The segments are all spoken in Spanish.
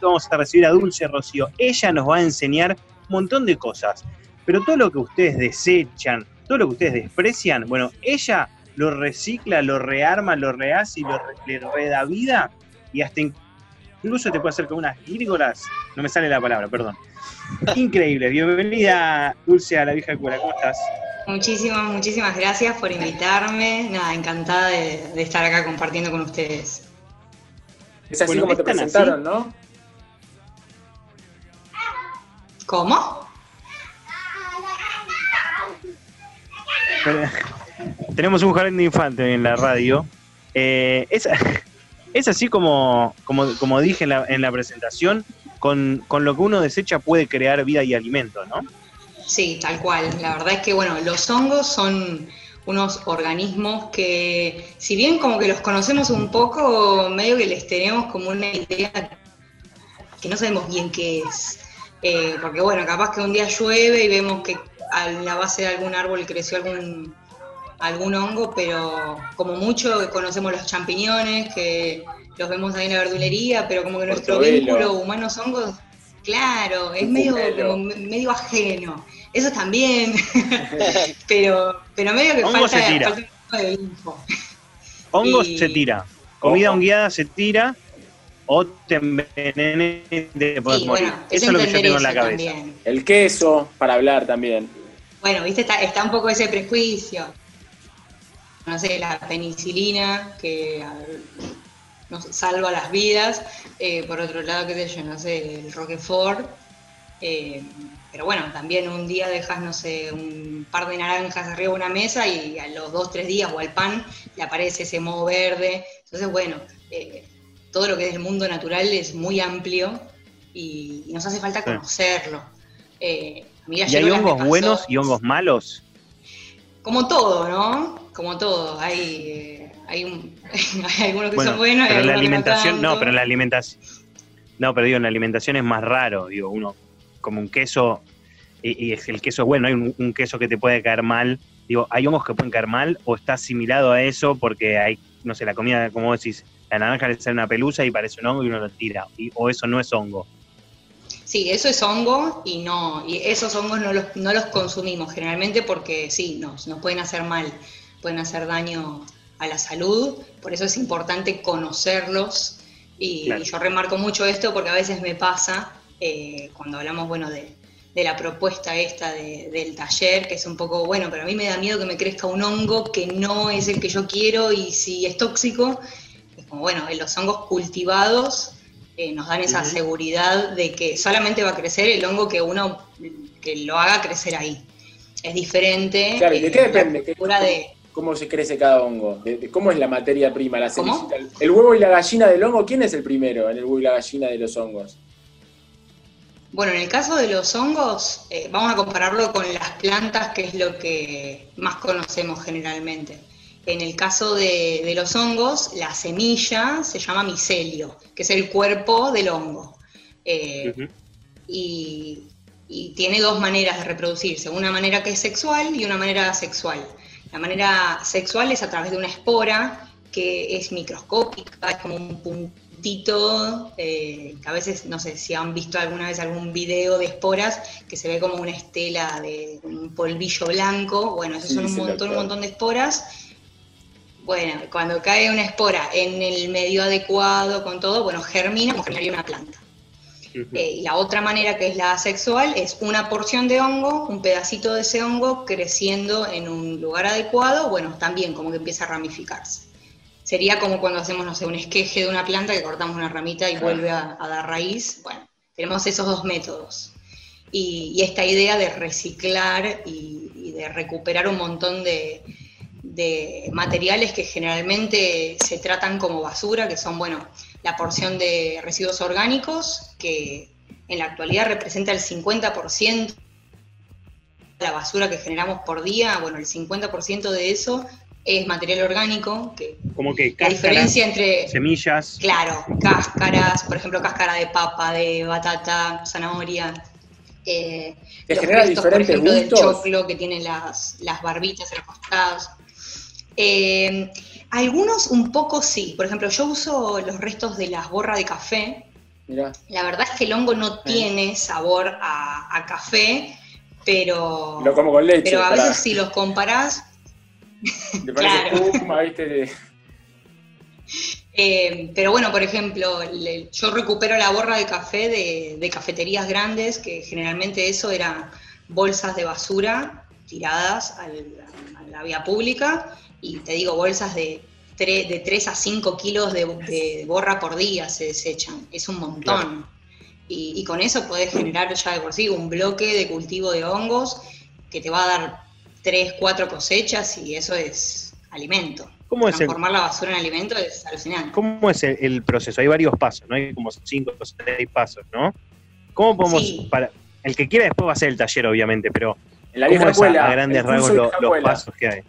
vamos a recibir a Dulce Rocío. Ella nos va a enseñar un montón de cosas. Pero todo lo que ustedes desechan, todo lo que ustedes desprecian, bueno, ella lo recicla, lo rearma, lo rehace y lo le reda vida y hasta incluso te puede hacer con unas gírgolas. No me sale la palabra, perdón. Increíble. Bienvenida, Dulce, a la vieja cura. ¿Cómo estás? Muchísimas, muchísimas gracias por invitarme. Nada, encantada de, estar acá compartiendo con ustedes. Es así como te presentaron, ¿no? ¿Cómo? tenemos un jardín de infante en la radio. Eh, es, así como, como, dije en la, presentación, con, lo que uno desecha puede crear vida y alimento, ¿no? Sí, tal cual. La verdad es que, bueno, los hongos son unos organismos que, si bien como que los conocemos un poco, medio que les tenemos como una idea que no sabemos bien qué es. Eh, porque bueno, capaz que un día llueve y vemos que a la base de algún árbol creció algún, algún hongo, pero como mucho conocemos los champiñones, que los vemos ahí en la verdulería, pero como que nuestro vínculo humanos-hongos, claro, es medio, medio ajeno. Eso también, pero, pero medio que falta, se tira. un poco de info. Hongos se tira, comida hongueada se tira, o te envenenes de morir. Eso es lo que yo tengo en la cabeza. El queso, para hablar también. Bueno, viste, está, está un poco ese prejuicio. No sé, la penicilina, que nos salva las vidas. Eh, por otro lado, qué sé yo, no sé, el Roquefort. Eh, pero bueno, también un día dejas, no sé, un par de naranjas arriba de una mesa y a los dos, tres días o al pan le aparece ese moho verde. Entonces, bueno, eh, todo lo que es el mundo natural es muy amplio y, nos hace falta conocerlo. Eh, ¿Y hay hongos buenos y hongos malos? Como todo, ¿no? Como todo. Hay, eh, hay, algunos que son buenos. Pero la alimentación, no, pero en la alimentación. No, pero digo, en la alimentación es más raro. Digo, uno, como un queso, y, el queso es bueno, hay un, queso que te puede caer mal. Digo, ¿hay hongos que pueden caer mal o está asimilado a eso porque hay, no sé, la comida, como decís, la naranja le sale una pelusa y parece un hongo y uno lo tira? o eso no es hongo. Sí, eso es hongo y no, y esos hongos no los, no los consumimos generalmente porque sí, nos, nos pueden hacer mal, pueden hacer daño a la salud, por eso es importante conocerlos y, yo remarco mucho esto porque a veces me pasa eh, cuando hablamos, bueno, de, la propuesta esta del taller, que es un poco, bueno, pero a mí me da miedo que me crezca un hongo que no es el que yo quiero y si es tóxico, es como, bueno, en los hongos cultivados nos dan esa seguridad de que solamente va a crecer el hongo que uno que lo haga crecer ahí. Es diferente. Claro, ¿y de qué depende? de... ¿Cómo se crece cada hongo? ¿Cómo es la materia prima, la semillita? El huevo y la gallina del hongo, ¿quién es el primero en el huevo y la gallina de los hongos? Bueno, en el caso de los hongos, eh, vamos a compararlo con las plantas, que es lo que más conocemos generalmente. En el caso de, los hongos, la semilla se llama micelio, que es el cuerpo del hongo. Eh, y, tiene dos maneras de reproducirse, una manera que es sexual y una manera asexual. La manera sexual es a través de una espora que es microscópica, es como un eh, que a veces, no sé si han visto alguna vez algún video de esporas, que se ve como una estela de un polvillo blanco, bueno, esos son un montón, un montón de esporas, bueno, cuando cae una espora en el medio adecuado, con todo, bueno, germina como generaría una planta. Eh, y la otra manera que es la asexual es una porción de hongo, un pedacito de ese hongo creciendo en un lugar adecuado, bueno, también como que empieza a ramificarse. Sería como cuando hacemos, no sé, un esqueje de una planta que cortamos una ramita y vuelve a, dar raíz. Bueno, tenemos esos dos métodos. Y, esta idea de reciclar y de recuperar un montón de, de materiales que generalmente se tratan como basura, que son, bueno, la porción de residuos orgánicos, que en la actualidad representa el 50% de la basura que generamos por día, bueno, el 50% de eso es material orgánico, que, como que la diferencia entre semillas, claro, cáscaras, por ejemplo, cáscara de papa, de batata, zanahoria, eh, los restos, por ejemplo, del choclo que tiene las, las barbitas en los costados. Eh, algunos un poco sí. Por ejemplo, yo uso los restos de las borras de café, La verdad es que el hongo no tiene sabor a, café, pero. Lo como con leche. Pero a veces si los comparás. Claro. Eh, pero bueno, por ejemplo, yo recupero la borra de café de, cafeterías grandes, que generalmente eso eran bolsas de basura tiradas a la vía pública, y te digo, bolsas de de 3 a 5 kilos de, borra por día se desechan. Es un montón. Y, con eso podés generar ya de por sí un bloque de cultivo de hongos que te va a dar 3, 4 cosechas y eso es alimento. ¿Cómo Transformar la basura en alimento es alucinante. ¿Cómo es el, proceso? Hay varios pasos, ¿no? Hay como 5 o 6 pasos, ¿no? ¿Cómo podemos, para, el que quiera después va a hacer el taller, obviamente, pero en la ¿cómo es a, grandes rasgos los pasos que hay?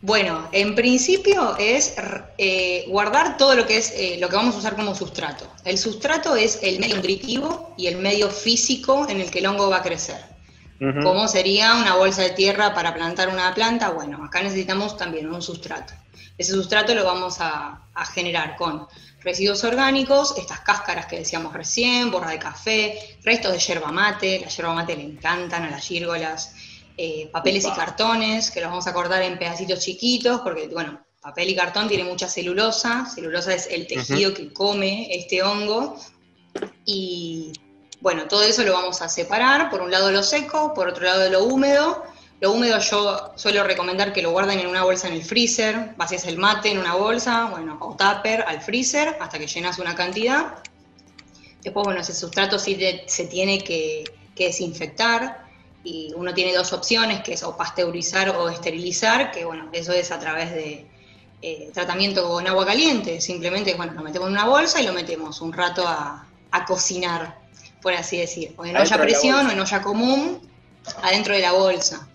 Bueno, en principio es eh, guardar todo lo que es eh, lo que vamos a usar como sustrato. El sustrato es el medio nutritivo y el medio físico en el que el hongo va a crecer. ¿Cómo sería una bolsa de tierra para plantar una planta? Bueno, acá necesitamos también un sustrato. Ese sustrato lo vamos a, generar con residuos orgánicos, estas cáscaras que decíamos recién, borra de café, restos de yerba mate, la yerba mate le encantan a las gírgolas, eh, papeles y cartones, que los vamos a cortar en pedacitos chiquitos, porque, bueno, papel y cartón tiene mucha celulosa, celulosa es el tejido que come este hongo, y bueno, todo eso lo vamos a separar, por un lado lo seco, por otro lado lo húmedo, lo húmedo yo suelo recomendar que lo guarden en una bolsa en el freezer, vacías el mate en una bolsa, bueno, o tupper al freezer hasta que llenas una cantidad. Después, bueno, ese sustrato sí se tiene que, que desinfectar, y uno tiene dos opciones, que es o pasteurizar o esterilizar, que bueno, eso es a través de eh, tratamiento con agua caliente, simplemente bueno, lo metemos en una bolsa y lo metemos un rato a, cocinar, por así decir, o en olla presión o en olla común, adentro de la bolsa.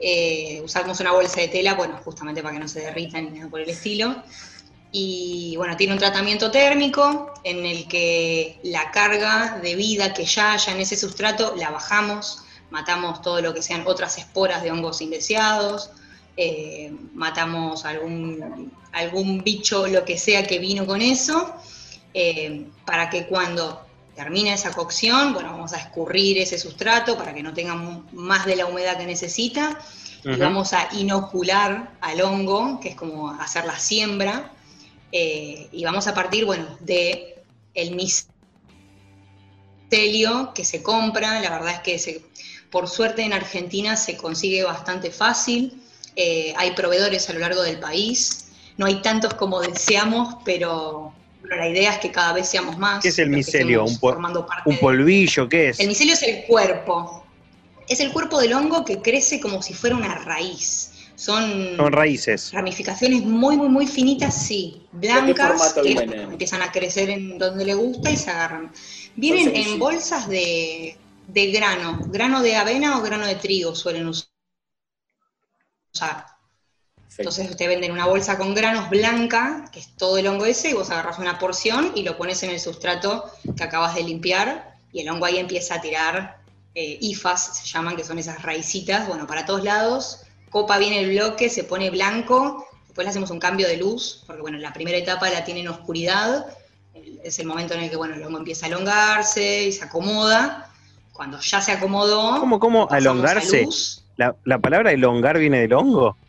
Eh, usamos una bolsa de tela, bueno, justamente para que no se derrita ni nada por el estilo. Y bueno, tiene un tratamiento térmico en el que la carga de vida que ya haya en ese sustrato la bajamos matamos todo lo que sean otras esporas de hongos indeseados, eh, matamos algún, algún bicho, lo que sea que vino con eso, eh, para que cuando termine esa cocción, bueno, vamos a escurrir ese sustrato para que no tenga más de la humedad que necesita, y vamos a inocular al hongo, que es como hacer la siembra, eh, y vamos a partir, bueno, de el micelio que se compra, la verdad es que se, por suerte en Argentina se consigue bastante fácil, eh, hay proveedores a lo largo del país, no hay tantos como deseamos, pero, la idea es que cada vez seamos más. ¿Qué es el micelio? ¿Un, un polvillo? ¿Qué es? El micelio es el cuerpo. Es el cuerpo del hongo que crece como si fuera una raíz. Son, Son raíces. Ramificaciones muy, muy, muy finitas, sí. Blancas, que empiezan a crecer en donde le gusta y se agarran. Vienen en bolsas de de grano, grano de avena o grano de trigo suelen usar. Entonces te venden una bolsa con granos blanca, que es todo el hongo ese, y vos agarras una porción y lo pones en el sustrato que acabas de limpiar, y el hongo ahí empieza a tirar eh, ifas, se llaman, que son esas raicitas, bueno, para todos lados, copa bien el bloque, se pone blanco, después le hacemos un cambio de luz, porque bueno, la primera etapa la tiene en oscuridad, es el momento en el que bueno, el hongo empieza a elongarse y se acomoda, cuando ya se acomodó. ¿Cómo, cómo alongarse? ¿La, ¿La, palabra elongar viene del hongo?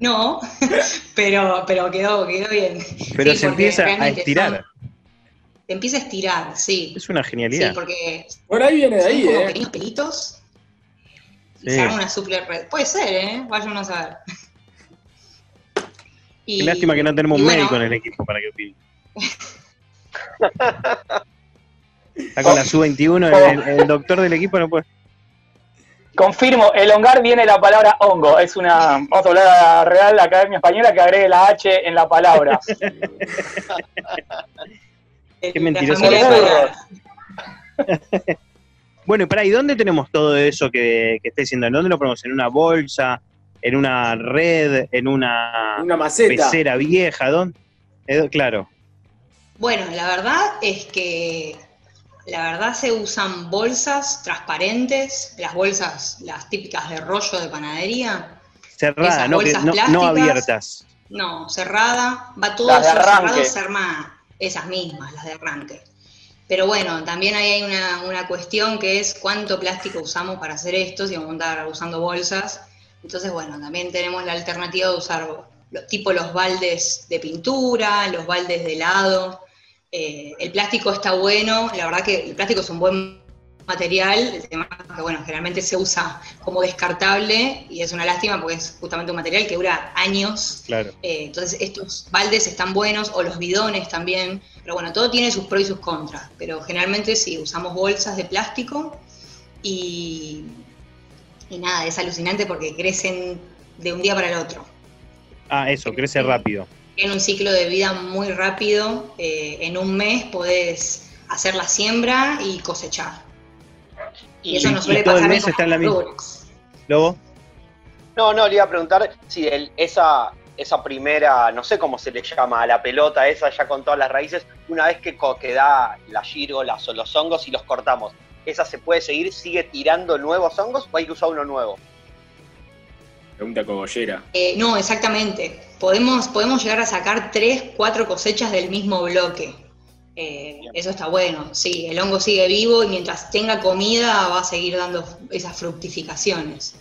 No, pero, pero quedó, quedó bien. Pero se empieza a estirar. se empieza a estirar, sí. Es una genialidad. Sí, porque. Por ahí viene de ahí, como ¿eh? pequeños pelitos. Y se arma una super red. Puede ser, ¿eh? Vayan a saber. Y, Qué lástima que no tenemos un médico en el equipo para que opine. Está con la sub-21, el, doctor del equipo no puede. Confirmo, el hongar viene la palabra hongo. Es una, vamos a hablar a la Real Academia Española que agregue la H en la palabra. Qué mentiroso. bueno, y para, ¿y dónde tenemos todo eso que, que esté diciendo? ¿En dónde lo ponemos? ¿En una bolsa? ¿En una red? ¿En una, una maceta. pecera vieja? ¿Dónde? Eh, claro. Bueno, la verdad es que la verdad se usan bolsas transparentes, las bolsas, las típicas de rollo de panadería. Cerradas, no, no, abiertas. No, cerrada, va todo cerrado, se arma esas mismas, las de arranque. Pero bueno, también ahí hay una, una, cuestión que es cuánto plástico usamos para hacer esto, si vamos a andar usando bolsas. Entonces, bueno, también tenemos la alternativa de usar tipo los baldes de pintura, los baldes de helado. Eh, el plástico está bueno, la verdad que el plástico es un buen material, el tema es que bueno, generalmente se usa como descartable y es una lástima porque es justamente un material que dura años. Claro. Eh, entonces estos baldes están buenos o los bidones también, pero bueno, todo tiene sus pros y sus contras, pero generalmente sí, usamos bolsas de plástico y, y nada, es alucinante porque crecen de un día para el otro. Ah, eso, crece rápido. Tiene un ciclo de vida muy rápido, eh, en un mes podés hacer la siembra y cosechar. Y, eso no suele pasar mes está en la misma. ¿Lobo? No, no, le iba a preguntar si esa, esa primera, no sé cómo se le llama, a la pelota esa ya con todas las raíces, una vez que, que da las gírgolas o los hongos y los cortamos, ¿esa se puede seguir, sigue tirando nuevos hongos o hay que usar uno nuevo? Pregunta cogollera. Eh, no, exactamente. Podemos, podemos llegar a sacar tres, cuatro cosechas del mismo bloque. Eh, eso está bueno, sí, el hongo sigue vivo y mientras tenga comida va a seguir dando esas fructificaciones.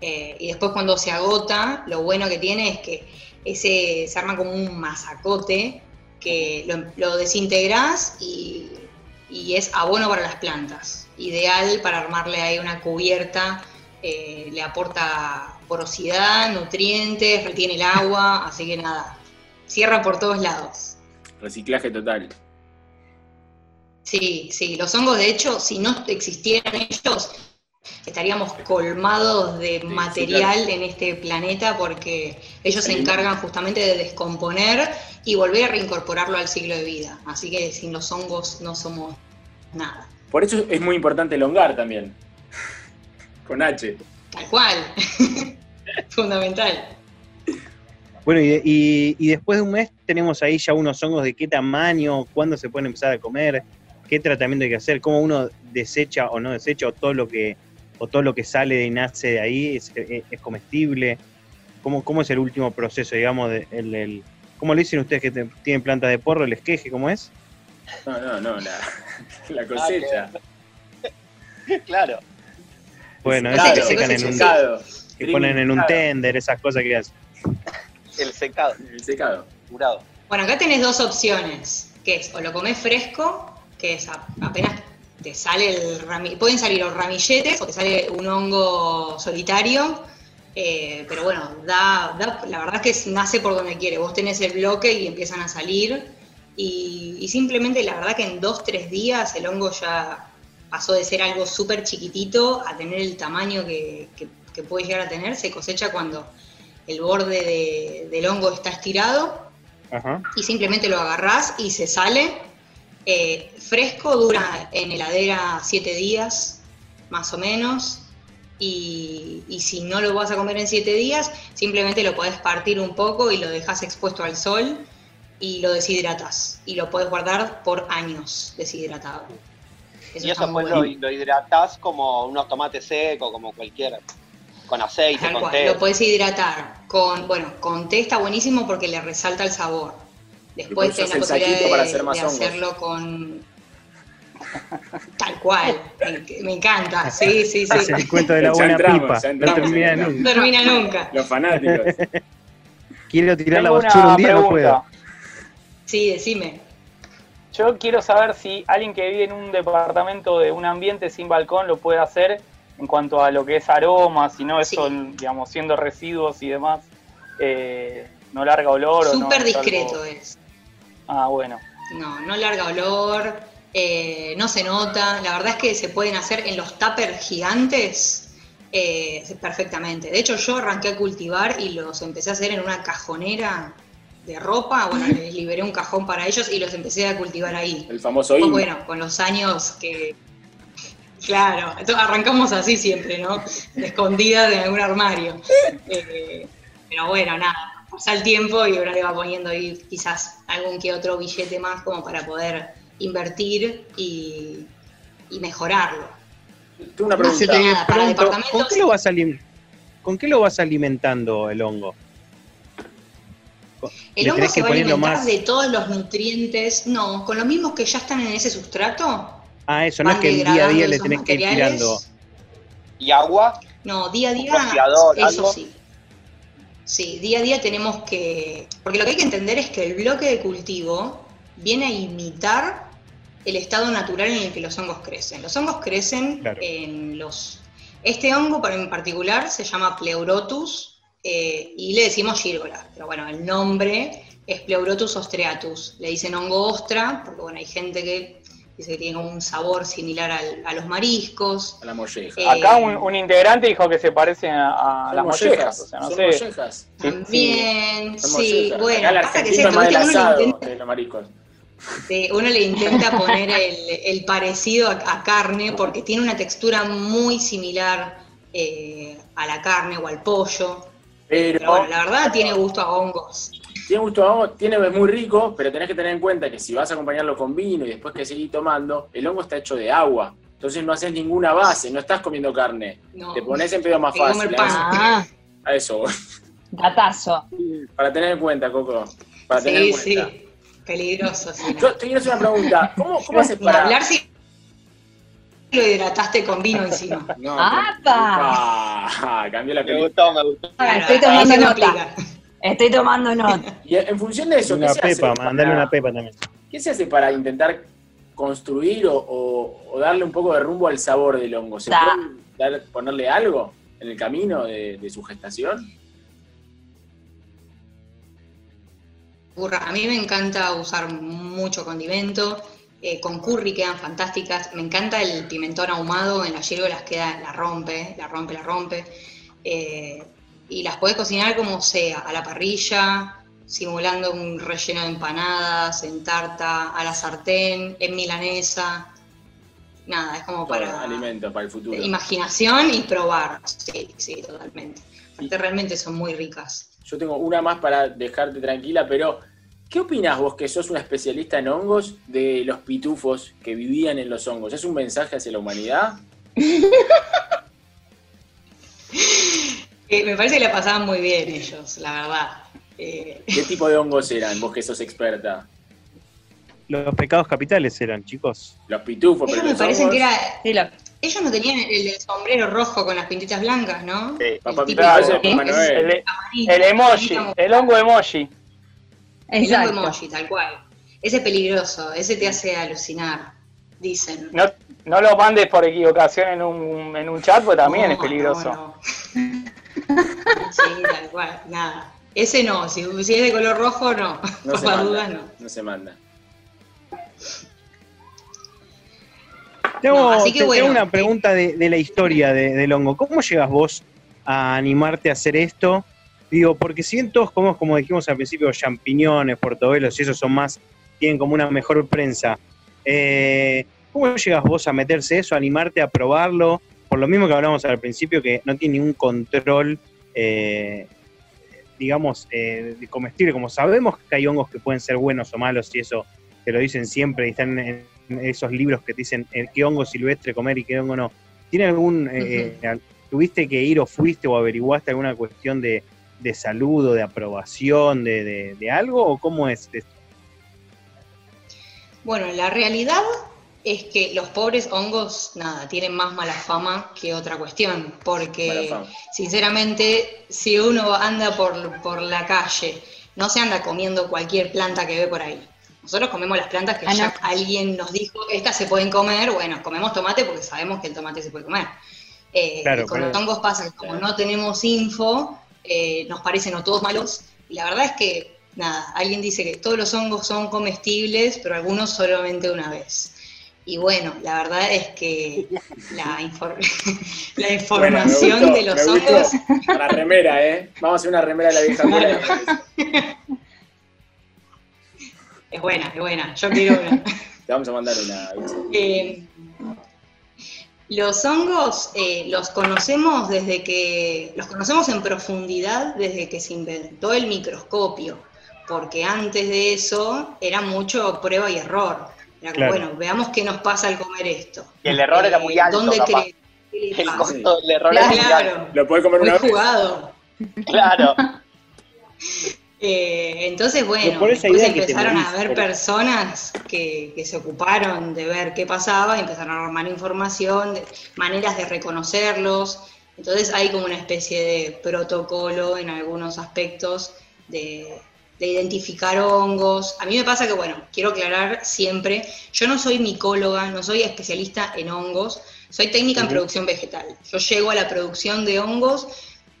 Eh, y después cuando se agota, lo bueno que tiene es que ese se arma como un masacote que lo, lo desintegrás y, es abono para las plantas. Ideal para armarle ahí una cubierta, eh, le aporta porosidad, nutrientes, retiene el agua, así que nada, cierra por todos lados. Reciclaje total. Sí, sí, los hongos de hecho, si no existieran ellos, estaríamos colmados de material en este planeta porque ellos se encargan justamente de descomponer y volver a reincorporarlo al ciclo de vida. Así que sin los hongos no somos nada. Por eso es muy importante el hongar también. Con H. Tal cual. Fundamental. Bueno, y, y, después de un mes tenemos ahí ya unos hongos de qué tamaño, cuándo se pueden empezar a comer qué tratamiento hay que hacer, cómo uno desecha o no desecha, o todo lo que, o todo lo que sale y nace de ahí es, comestible. ¿Cómo, ¿Cómo, es el último proceso, digamos, de, el, ¿cómo le dicen ustedes que tienen plantas de porro, el esqueje, cómo es? No, no, no, la, la cosecha. claro. Bueno, eso que secan en un, que ponen en un tender, esas cosas que hacen. El secado. El secado. Curado. Bueno, acá tenés dos opciones, que es o lo comés fresco que es apenas te sale el ramillete, pueden salir los ramilletes o te sale un hongo solitario, eh, pero bueno, da, la verdad es que nace por donde quiere, vos tenés el bloque y empiezan a salir y, simplemente la verdad que en dos, tres días el hongo ya pasó de ser algo súper chiquitito a tener el tamaño que, puede llegar a tener, se cosecha cuando el borde del hongo está estirado y simplemente lo agarrás y se sale eh, fresco dura en heladera 7 días, más o menos. Y, si no lo vas a comer en 7 días, simplemente lo podés partir un poco y lo dejas expuesto al sol y lo deshidratas. Y lo puedes guardar por años deshidratado. y eso después lo, lo, hidratás como unos tomates secos, como cualquiera. Con aceite, con té. Lo puedes hidratar. Con, bueno, con té está buenísimo porque le resalta el sabor Después tenés la posibilidad de, para hacer más de hacerlo con. Tal cual, me, encanta, sí, sí, sí. Es el cuento de la buena pipa, no termina nunca. No termina nunca. Los fanáticos. Quiero tirar la basura un día, no puedo. Sí, decime. Yo quiero saber si alguien que vive en un departamento de un ambiente sin balcón lo puede hacer en cuanto a lo que es aromas, si no eso, digamos, siendo residuos y demás, eh, no larga olor. Súper discreto es. Ah, bueno. No, no larga olor, eh, no se nota. La verdad es que se pueden hacer en los tuppers gigantes eh, perfectamente. De hecho, yo arranqué a cultivar y los empecé a hacer en una cajonera de ropa. Bueno, les liberé un cajón para ellos y los empecé a cultivar ahí. El famoso Bueno, con los años que. Claro, arrancamos así siempre, ¿no? Escondida de algún armario. Eh, pero bueno, nada pasa el tiempo y ahora le va poniendo ahí quizás algún que otro billete más como para poder invertir y, mejorarlo. Tengo una pregunta. ¿con, qué lo vas ¿Con qué lo vas alimentando el hongo? El hongo se va a alimentar de todos los nutrientes, no, con los mismos que ya están en ese sustrato. Ah, eso, no es que el día a día le tenés que ir tirando. ¿Y agua? No, día a día, eso sí. Sí, día a día tenemos que... Porque lo que hay que entender es que el bloque de cultivo viene a imitar el estado natural en el que los hongos crecen. Los hongos crecen en los... Este hongo en particular se llama Pleurotus eh, y le decimos gírgola, pero bueno, el nombre es Pleurotus ostreatus. Le dicen hongo ostra, porque bueno, hay gente que dice que tiene un sabor similar a los mariscos. A la molleja. Eh, Acá un, integrante dijo que se parece a, las mollejas. O sea, no sé. mollejas. También, sí, bueno, pasa que es esto, uno, le intenta, uno le intenta poner el, parecido a, carne porque tiene una textura muy similar eh, a la carne o al pollo. Pero, pero bueno, la verdad tiene gusto a hongos. Tiene gusto tiene, es muy rico, pero tenés que tener en cuenta que si vas a acompañarlo con vino y después que seguís tomando, el hongo está hecho de agua. Entonces no haces ninguna base, no estás comiendo carne. Te pones en pedo más fácil. A eso, a eso. Datazo. Para tener en cuenta, Coco. Para tener en cuenta. sí. Peligroso, sí. Yo te quiero hacer una pregunta. ¿Cómo, cómo haces para...? hablar si lo hidrataste con vino encima. No, ¡Apa! Ah, cambió la película. Me gustó, me gustó. estoy tomando nota. Estoy tomando nota. Y en función de eso, una ¿qué pepa, se mandarle una pepa también. ¿Qué se hace para intentar construir o, darle un poco de rumbo al sabor del hongo? ¿Se puede ponerle algo en el camino de, su gestación? A mí me encanta usar mucho condimento. Eh, con curry quedan fantásticas. Me encanta el pimentón ahumado en las las queda, la rompe, la rompe, la rompe. Eh, y las podés cocinar como sea, a la parrilla, simulando un relleno de empanadas, en tarta, a la sartén, en milanesa. Nada, es como para... Alimento, para el futuro. Imaginación y probar. Sí, sí, totalmente. Realmente son muy ricas. Yo tengo una más para dejarte tranquila, pero ¿qué opinas vos que sos una especialista en hongos de los pitufos que vivían en los hongos? ¿Es un mensaje hacia la humanidad? Eh, me parece que la pasaban muy bien ellos, la verdad. Eh, ¿Qué tipo de hongos eran, vos que sos experta? Los pecados capitales eran, chicos. Los pitufos, ellos pero me parecen que era... Ellos no tenían el, sombrero rojo con las pintitas blancas, ¿no? Sí, papá el, el, el, emoji, el hongo emoji. El hongo emoji, tal cual. Ese es peligroso, ese te hace alucinar, dicen. No, no lo mandes por equivocación en un, en un chat, porque también es peligroso. Sí, tal cual, nada. Ese no, si, es de color rojo, no. No se manda, no. No se manda. Tengo, una pregunta de, la historia del hongo. ¿Cómo llegas vos a animarte a hacer esto? Digo, porque si bien todos comemos, como dijimos al principio, champiñones, portobelos y eso son más, tienen como una mejor prensa. Eh, ¿Cómo llegas vos a meterse eso, a animarte a probarlo? Por lo mismo que hablamos al principio, que no tiene ningún control, eh, digamos, eh, de comestible. Como sabemos que hay hongos que pueden ser buenos o malos, y eso te lo dicen siempre, y están en esos libros que te dicen eh, qué hongo silvestre comer y qué hongo no. ¿Tiene algún, tuviste que ir o fuiste o averiguaste alguna cuestión de, salud o de aprobación de, de algo, o cómo es esto? Bueno, la realidad es que los pobres hongos, nada, tienen más mala fama que otra cuestión, porque sinceramente, si uno anda por, la calle, no se anda comiendo cualquier planta que ve por ahí. Nosotros comemos las plantas que ah, ya alguien nos dijo, estas se pueden comer, bueno, comemos tomate porque sabemos que el tomate se puede comer. Eh, con los hongos pasa que como no tenemos info, eh, nos parecen o todos malos, y la verdad es que, nada, alguien dice que todos los hongos son comestibles, pero algunos solamente una vez. Y bueno, la verdad es que la, la información de los hongos. La remera, ¿eh? Vamos a hacer una remera de la vieja Es buena, es buena. Yo quiero una. Te vamos a mandar una. Eh, los hongos eh, los conocemos desde que. Los conocemos en profundidad desde que se inventó el microscopio. Porque antes de eso era mucho prueba y error bueno, veamos qué nos pasa al comer esto. Y el error era muy eh, alto. ¿Dónde crees? El, el error claro, Lo puede comer una vez. jugado. Claro. Eh, entonces, bueno, después empezaron a haber personas que, se ocuparon de ver qué pasaba, empezaron a armar información, maneras de reconocerlos. Entonces hay como una especie de protocolo en algunos aspectos de, identificar hongos. A mí me pasa que, bueno, quiero aclarar siempre, yo no soy micóloga, no soy especialista en hongos, soy técnica en producción vegetal. Yo llego a la producción de hongos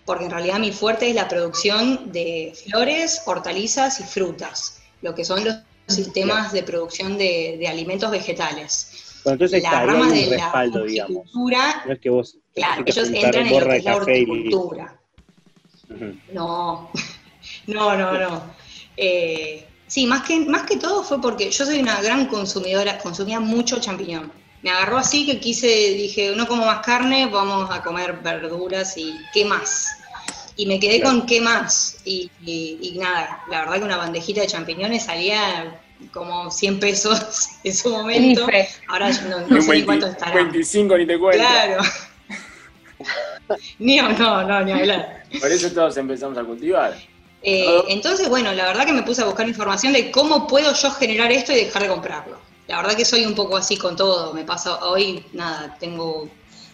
porque en realidad mi fuerte es la producción de flores, hortalizas y frutas, lo que son los sistemas de producción de, alimentos vegetales. Bueno, entonces la rama de respaldo, la horticultura, no es que vos claro, ellos entran en lo que es la horticultura. No, no, no, no. Eh, sí, más que, más que todo fue porque yo soy una gran consumidora, consumía mucho champiñón me agarró así que quise, dije, no como más carne, vamos a comer verduras y qué más. Y me quedé con qué más. Y, nada, la verdad que una bandejita de champiñones salía como 100 pesos en su momento. Ahora no, sé ni cuánto estará. 25 ni te cuento. Claro. ni no, no, ni hablar. Por eso todos empezamos a cultivar. Eh, entonces, bueno, la verdad que me puse a buscar información de cómo puedo yo generar esto y dejar de comprarlo la verdad que soy un poco así con todo. Me pasa hoy, nada, tengo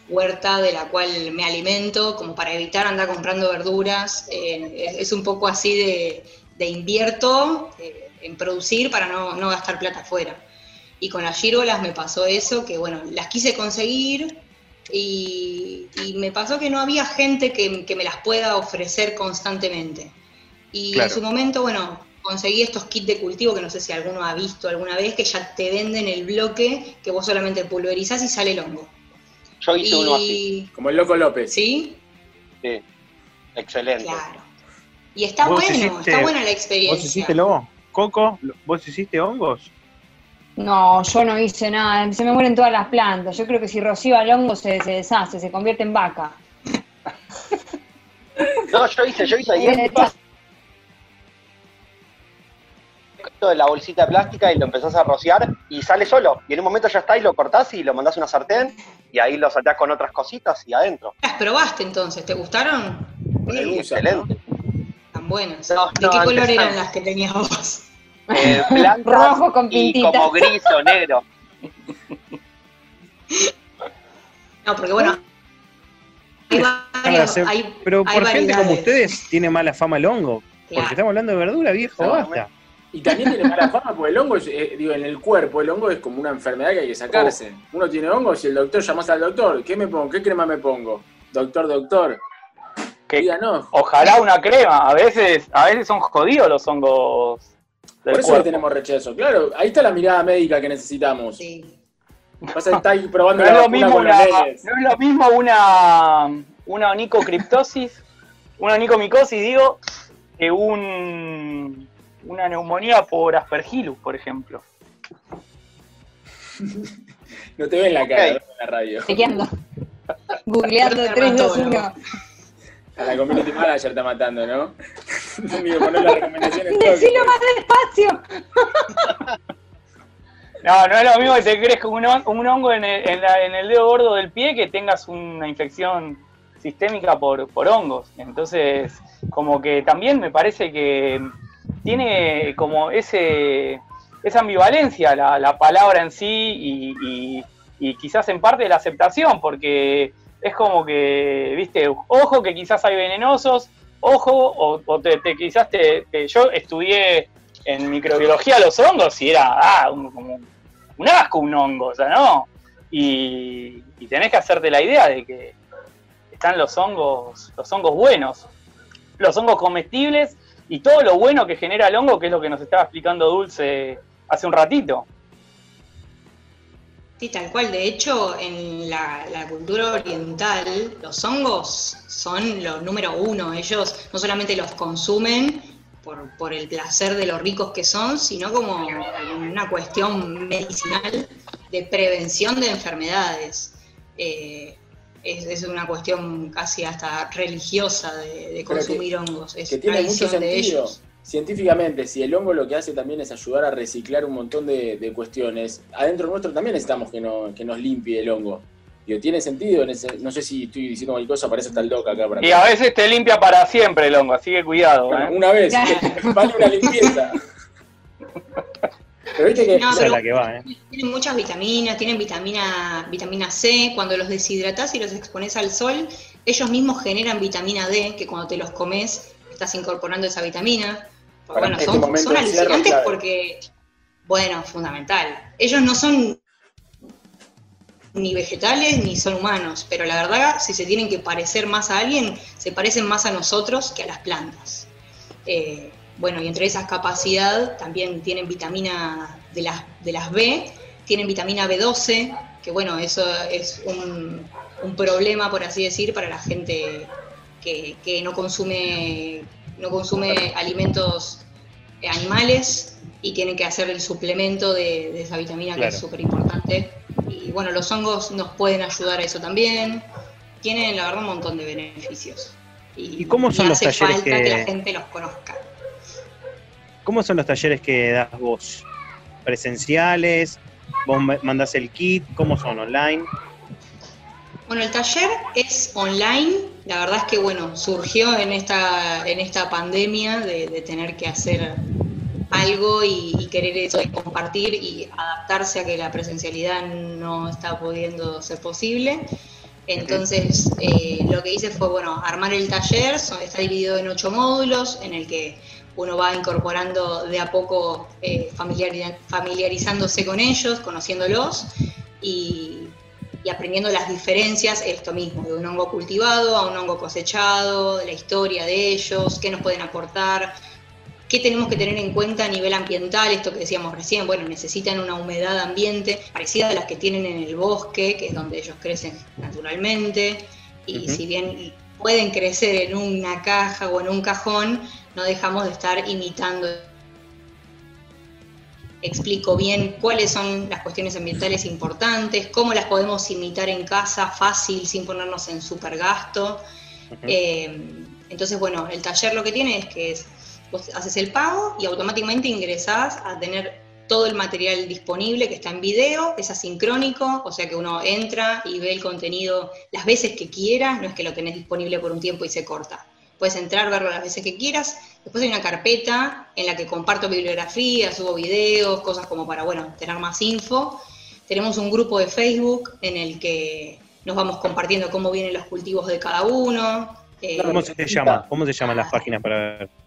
huerta de la cual me alimento, como para evitar andar comprando verduras. Eh, es, un poco así de, invierto eh, en producir para no, gastar plata afuera. Y con las gírolas me pasó eso, que bueno, las quise conseguir y, me pasó que no había gente que, me las pueda ofrecer constantemente. Y en su momento, bueno, conseguí estos kits de cultivo que no sé si alguno ha visto alguna vez, que ya te venden el bloque que vos solamente pulverizás y sale el hongo. Yo hice uno así. Como el Loco López. ¿Sí? Sí. Excelente. Claro. Y está bueno, está buena la experiencia. ¿Vos hiciste lobo? Coco, ¿vos hiciste hongos? No, yo no hice nada. Se me mueren todas las plantas. Yo creo que si rocío al hongo se, deshace, se convierte en vaca. No, yo hice, yo hice ahí de la bolsita plástica y lo empezás a rociar y sale solo. Y en un momento ya está y lo cortás y lo mandás a una sartén y ahí lo saltás con otras cositas y adentro. ¿Las probaste entonces? ¿Te gustaron? Sí, excelente. Tan buenas. ¿De qué color eran las que tenías vos? Eh, Rojo con y como gris o negro. No, porque bueno, pero por gente como ustedes tiene mala fama el hongo. Porque estamos hablando de verdura, viejo, basta. Y también tiene mala fama porque el hongo, eh, digo, en el cuerpo, el hongo es como una enfermedad que hay que sacarse. Oh. Uno tiene hongo, si el doctor llamas al doctor, ¿qué me pongo? ¿Qué crema me pongo? Doctor, doctor. Que. Ojalá una crema. A veces, a veces son jodidos los hongos. Por eso tenemos rechazo. Claro, ahí está la mirada médica que necesitamos. Sí. Vas a estar probando no, es lo mismo una, no es lo mismo una, una onicocriptosis, una onicomicosis, digo, que un una neumonía por aspergillus, por ejemplo. no te ven la cara en la radio. Chequeando. Googleando 3, 2, 1. A la community manager está matando, ¿no? Decilo más despacio. No, no es lo mismo que te crees con un, hongo en el, en el, dedo gordo del pie que tengas una infección sistémica por, por hongos. Entonces, como que también me parece que tiene como ese, esa ambivalencia la, la palabra en sí y, quizás en parte la aceptación, porque es como que, viste, ojo que quizás hay venenosos, ojo, o, te, quizás te, yo estudié en microbiología los hongos y era ah, un, como un asco un hongo, o sea, ¿no? Y, y, tenés que hacerte la idea de que están los hongos, los hongos buenos, los hongos comestibles y todo lo bueno que genera el hongo, que es lo que nos estaba explicando Dulce hace un ratito. Sí, tal cual. De hecho, en la, cultura oriental, los hongos son los número uno. Ellos no solamente los consumen por, el placer de lo ricos que son, sino como una cuestión medicinal de prevención de enfermedades. Eh, es, una cuestión casi hasta religiosa de, consumir hongos. Es que tiene mucho sentido. Científicamente, si el hongo lo que hace también es ayudar a reciclar un montón de, cuestiones, adentro nuestro también necesitamos que, no, que nos limpie el hongo. Digo, tiene sentido, no sé si estoy diciendo cualquier cosa, parece estar loca acá. Para y a veces te limpia para siempre el hongo, así que cuidado. ¿eh? Una vez, vale una limpieza. pero viste que, es la que va, ¿eh? Tienen muchas vitaminas, tienen vitamina, vitamina C, cuando los deshidratas y los expones al sol, ellos mismos generan vitamina D, que cuando te los comes estás incorporando esa vitamina. bueno, este son, son alucinantes porque, bueno, fundamental. Ellos no son ni vegetales ni son humanos, pero la verdad, si se tienen que parecer más a alguien, se parecen más a nosotros que a las plantas. Eh, bueno, y entre esas capacidades también tienen vitamina de las, de las B, tienen vitamina B12, que bueno, eso es un, problema, por así decir, para la gente que, no consume, no consume alimentos animales y tienen que hacer el suplemento de, esa vitamina que es súper importante y bueno, los hongos nos pueden ayudar a eso también. Tienen, la verdad, un montón de beneficios. ¿Y, cómo son los talleres que... que la gente los conozca? ¿Cómo son los talleres que das vos? ¿Presenciales? ¿Vos mandás el kit? ¿Cómo son? ¿Online? Bueno, el taller es online. La verdad es que, bueno, surgió en esta, en esta pandemia de, tener que hacer algo y, querer eso, compartir y adaptarse a que la presencialidad no está pudiendo ser posible. Entonces, eh, lo que hice fue, bueno, armar el taller, está dividido en ocho módulos, en el que uno va incorporando de a poco, eh, familiarizándose con ellos, conociéndolos y, aprendiendo las diferencias, esto mismo, de un hongo cultivado a un hongo cosechado, la historia de ellos, qué nos pueden aportar, ¿Qué tenemos que tener en cuenta a nivel ambiental? Esto que decíamos recién, bueno, necesitan una humedad ambiente parecida a las que tienen en el bosque, que es donde ellos crecen naturalmente, y si bien pueden crecer en una caja o en un cajón, no dejamos de estar imitando. Explico bien cuáles son las cuestiones ambientales importantes, cómo las podemos imitar en casa fácil sin ponernos en super gasto. Eh, entonces, bueno, el taller lo que tiene es que es Vos haces el pago y automáticamente ingresás a tener todo el material disponible que está en video, es asincrónico, o sea que uno entra y ve el contenido las veces que quiera, no es que lo tenés disponible por un tiempo y se corta. Puedes entrar, verlo las veces que quieras. Después hay una carpeta en la que comparto bibliografía, subo videos, cosas como para, bueno, tener más info. Tenemos un grupo de Facebook en el que nos vamos compartiendo cómo vienen los cultivos de cada uno. ¿Cómo se llama? ¿Cómo se llaman las páginas para ver?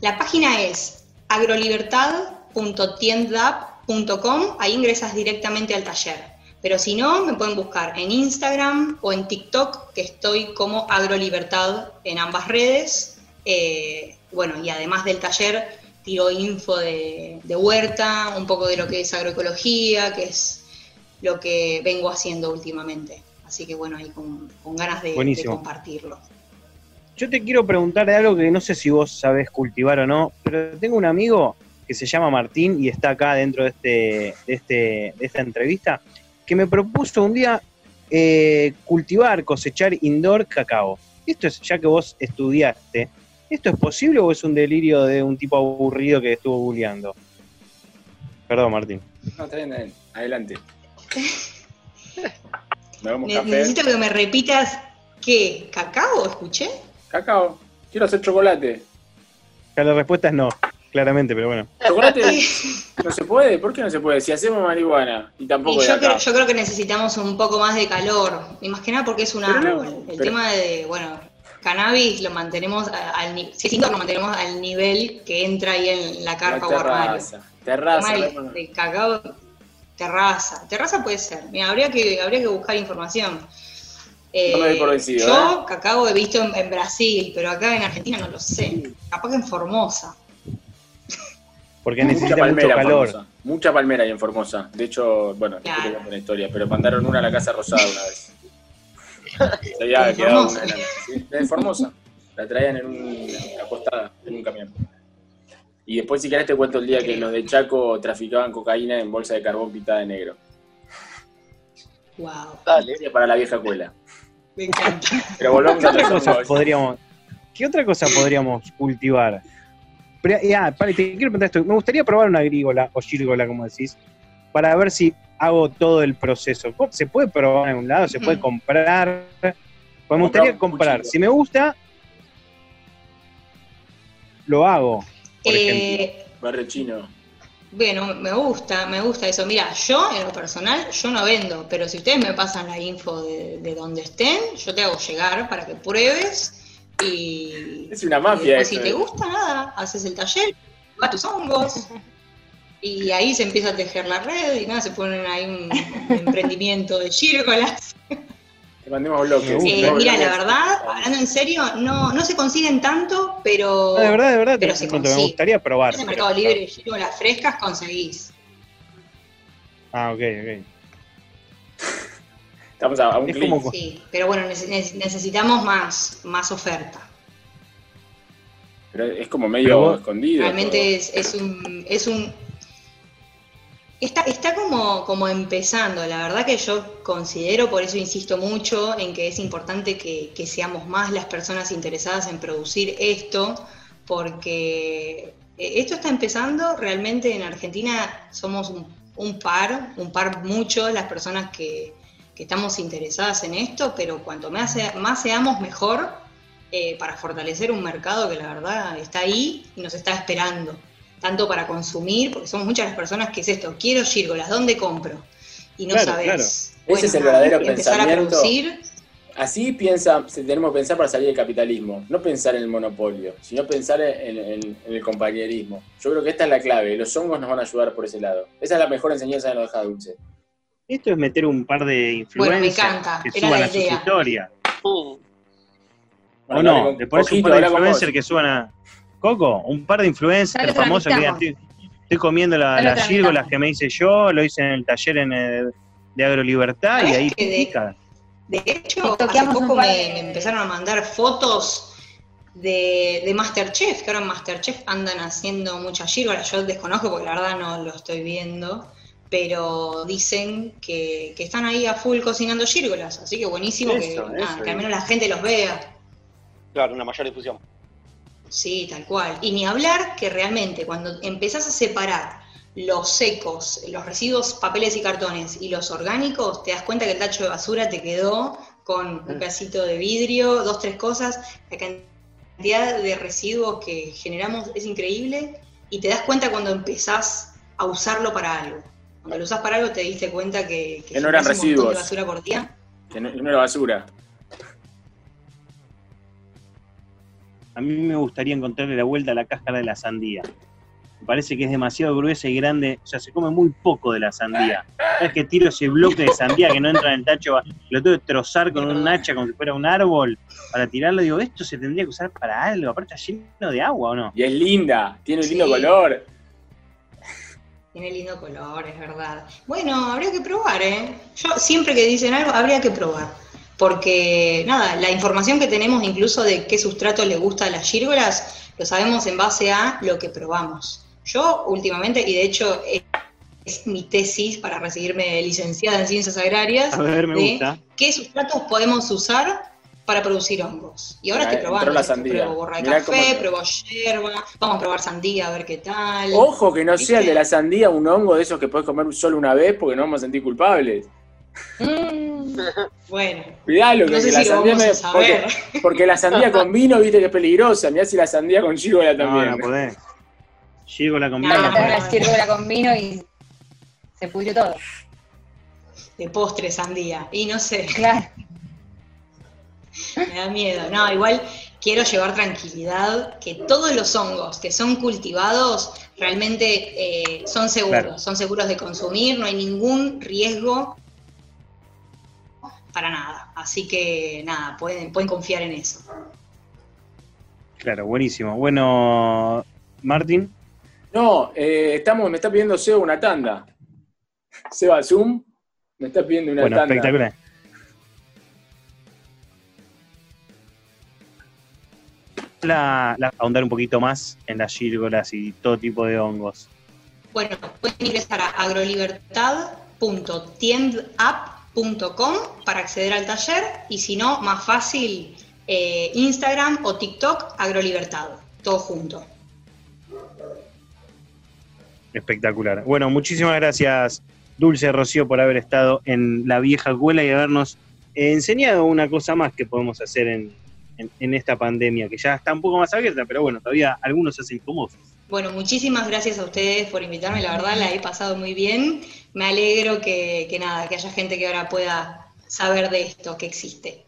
La página es agrolibertad.tiendap.com, ahí ingresas directamente al taller. Pero si no, me pueden buscar en Instagram o en TikTok, que estoy como agrolibertad en ambas redes. Eh, bueno, y además del taller, tiro info de, huerta, un poco de lo que es agroecología, que es lo que vengo haciendo últimamente. Así que bueno, ahí con, ganas de compartirlo. Yo te quiero preguntar de algo que no sé si vos sabés cultivar o no, pero tengo un amigo que se llama Martín y está acá dentro de, este, de, este, de esta entrevista, que me propuso un día eh, cultivar, cosechar indoor cacao. Esto es, ya que vos estudiaste, ¿esto es posible o es un delirio de un tipo aburrido que estuvo bulleando? Perdón, Martín. No, está bien, Adelante. Necesito que me repitas qué, cacao, escuché. Cacao. Quiero hacer chocolate. La respuesta es no, claramente, pero bueno. ¿Chocolate? no se puede. ¿Por qué no se puede? Si hacemos marihuana y tampoco. yo, creo, yo creo que necesitamos un poco más de calor. Y más que nada porque es un árbol. El tema de, bueno, cannabis lo mantenemos al nivel. Lo mantenemos al nivel que entra ahí en la carpa o armario. Terraza. De cacao, terraza. Terraza puede ser. Mira, habría que, habría que buscar información. Eh, por vencido, yo ¿eh? cacao he visto en, Brasil, pero acá en Argentina no lo sé. Capaz que en Formosa. Porque necesita mucho calor. Mucha palmera hay en Formosa. De hecho, bueno, claro. no una historia, pero mandaron una a la Casa Rosada una vez. Se había quedado Formosa. En, Formosa. La traían en una acostada, en un camión. Y después, si querés, te cuento el día que los de Chaco traficaban cocaína en bolsa de carbón pintada de negro. Wow. Dale. Para la vieja escuela. Me encanta. Pero volvamos ¿Qué otra cosa podríamos, ¿Qué otra cosa podríamos cultivar? Pero, ya, te quiero preguntar esto. Me gustaría probar una agrícola o gírgola, como decís, para ver si hago todo el proceso. Se puede probar en un lado, se puede comprar. Pues me gustaría comprar. Si me gusta, lo hago. Por eh, Barrio chino. Bueno, me gusta, me gusta eso. Mira, yo en lo personal, yo no vendo, pero si ustedes me pasan la info de, de donde estén, yo te hago llegar para que pruebes y... Es una mafia. Y si te gusta, nada, haces el taller, vas tus hongos, y ahí se empieza a tejer la red y nada, se ponen ahí un, emprendimiento de gírgolas. Te mandemos bloques. Eh, mira, la verdad, hablando en serio, no, no se consiguen tanto, pero. de verdad, de verdad, pero me gustaría probar. En el Mercado Libre, gírgolas frescas conseguís. Ah, ok, ok. Estamos a, un clic. Sí, pero bueno, necesitamos más, más oferta. Pero es como medio escondido. Realmente es, es, un, es un Está, está como, como empezando, la verdad que yo considero, por eso insisto mucho en que es importante que, seamos más las personas interesadas en producir esto, porque esto está empezando, realmente en Argentina. Somos un, par, un par mucho las personas que, estamos interesadas en esto, pero cuanto más, más seamos mejor eh, para fortalecer un mercado que la verdad está ahí y nos está esperando tanto para consumir, porque somos muchas las personas que es esto, quiero gírgolas, ¿dónde compro? Y no sabes. Ese es el verdadero pensamiento. Así piensa, tenemos que pensar para salir del capitalismo, no pensar en el monopolio, sino pensar en, el compañerismo. Yo creo que esta es la clave, los hongos nos van a ayudar por ese lado. Esa es la mejor enseñanza de la deja dulce. Esto es meter un par de influencers que suban a sus historias. Uh. o no, le pones un par de influencers que suban a, Coco, un par de influencers famosos que estoy, estoy comiendo las la que me hice yo, lo hice en el taller en de Agrolibertad y ahí pica. De, hecho, hace poco me, empezaron a mandar fotos de, de, Masterchef, que ahora en Masterchef andan haciendo muchas gírgolas, yo desconozco porque la verdad no lo estoy viendo, pero dicen que, están ahí a full cocinando gírgolas, así que buenísimo que, que al menos la gente los vea. Claro, una mayor difusión. Sí, tal cual. Y ni hablar que realmente cuando empezás a separar los secos, los residuos, papeles y cartones y los orgánicos, te das cuenta que el tacho de basura te quedó con un pedacito de vidrio, dos, tres cosas. La cantidad de residuos que generamos es increíble y te das cuenta cuando empezás a usarlo para algo. Cuando lo usás para algo te diste cuenta que, que, no eran residuos. de basura por día. Que no, no era basura. A mí me gustaría encontrarle la vuelta a la cáscara de la sandía. Me parece que es demasiado gruesa y grande, o sea, se come muy poco de la sandía. Es que tiro ese bloque de sandía que no entra en el tacho? Lo tengo que trozar con un hacha como si fuera un árbol para tirarlo. Digo, esto se tendría que usar para algo, aparte está lleno de agua, ¿o no? Y es linda, tiene un lindo color. Tiene lindo color, es verdad. Bueno, habría que probar, ¿eh? Yo siempre que dicen algo, habría que probar porque nada, la información que tenemos incluso de qué sustrato le gusta a las gírgolas, lo sabemos en base a lo que probamos. Yo últimamente, y de hecho es, mi tesis para recibirme licenciada en ciencias agrarias, a ver, me gusta. qué sustratos podemos usar para producir hongos. Y ahora estoy probando. La sandía. Pruebo borra de café, pruebo yerba, vamos a probar sandía a ver qué tal. Ojo que no sea el de la sandía un hongo de esos que puedes comer solo una vez porque no vamos a sentir culpables. Mm. bueno. Cuidado, que, la sandía me, porque, la sandía con vino, viste que es peligrosa. Mirá si la sandía con gírgola también. No, no podés. Gírgola con vino. No, la con vino y se pudrió todo. De postre sandía. Y no sé. Claro. Me da miedo. No, igual quiero llevar tranquilidad que todos los hongos que son cultivados realmente eh, son seguros, son seguros de consumir, no hay ningún riesgo para nada. Así que nada, pueden, pueden confiar en eso. Claro, buenísimo. Bueno, Martín. No, eh, estamos, me está pidiendo Seba una tanda. Seba Zoom, me está pidiendo una bueno, Espectacular. La, la, ahondar un poquito más en las gírgolas y todo tipo de hongos. Bueno, pueden ingresar a para acceder al taller y si no, más fácil, eh, Instagram o TikTok Agrolibertad, todo junto. Espectacular. Bueno, muchísimas gracias Dulce Rocío por haber estado en la vieja escuela y habernos enseñado una cosa más que podemos hacer en, en, esta pandemia, que ya está un poco más abierta, pero bueno, todavía algunos hacen como Bueno, muchísimas gracias a ustedes por invitarme, la verdad la he pasado muy bien. Me alegro que, que nada, que haya gente que ahora pueda saber de esto, que existe.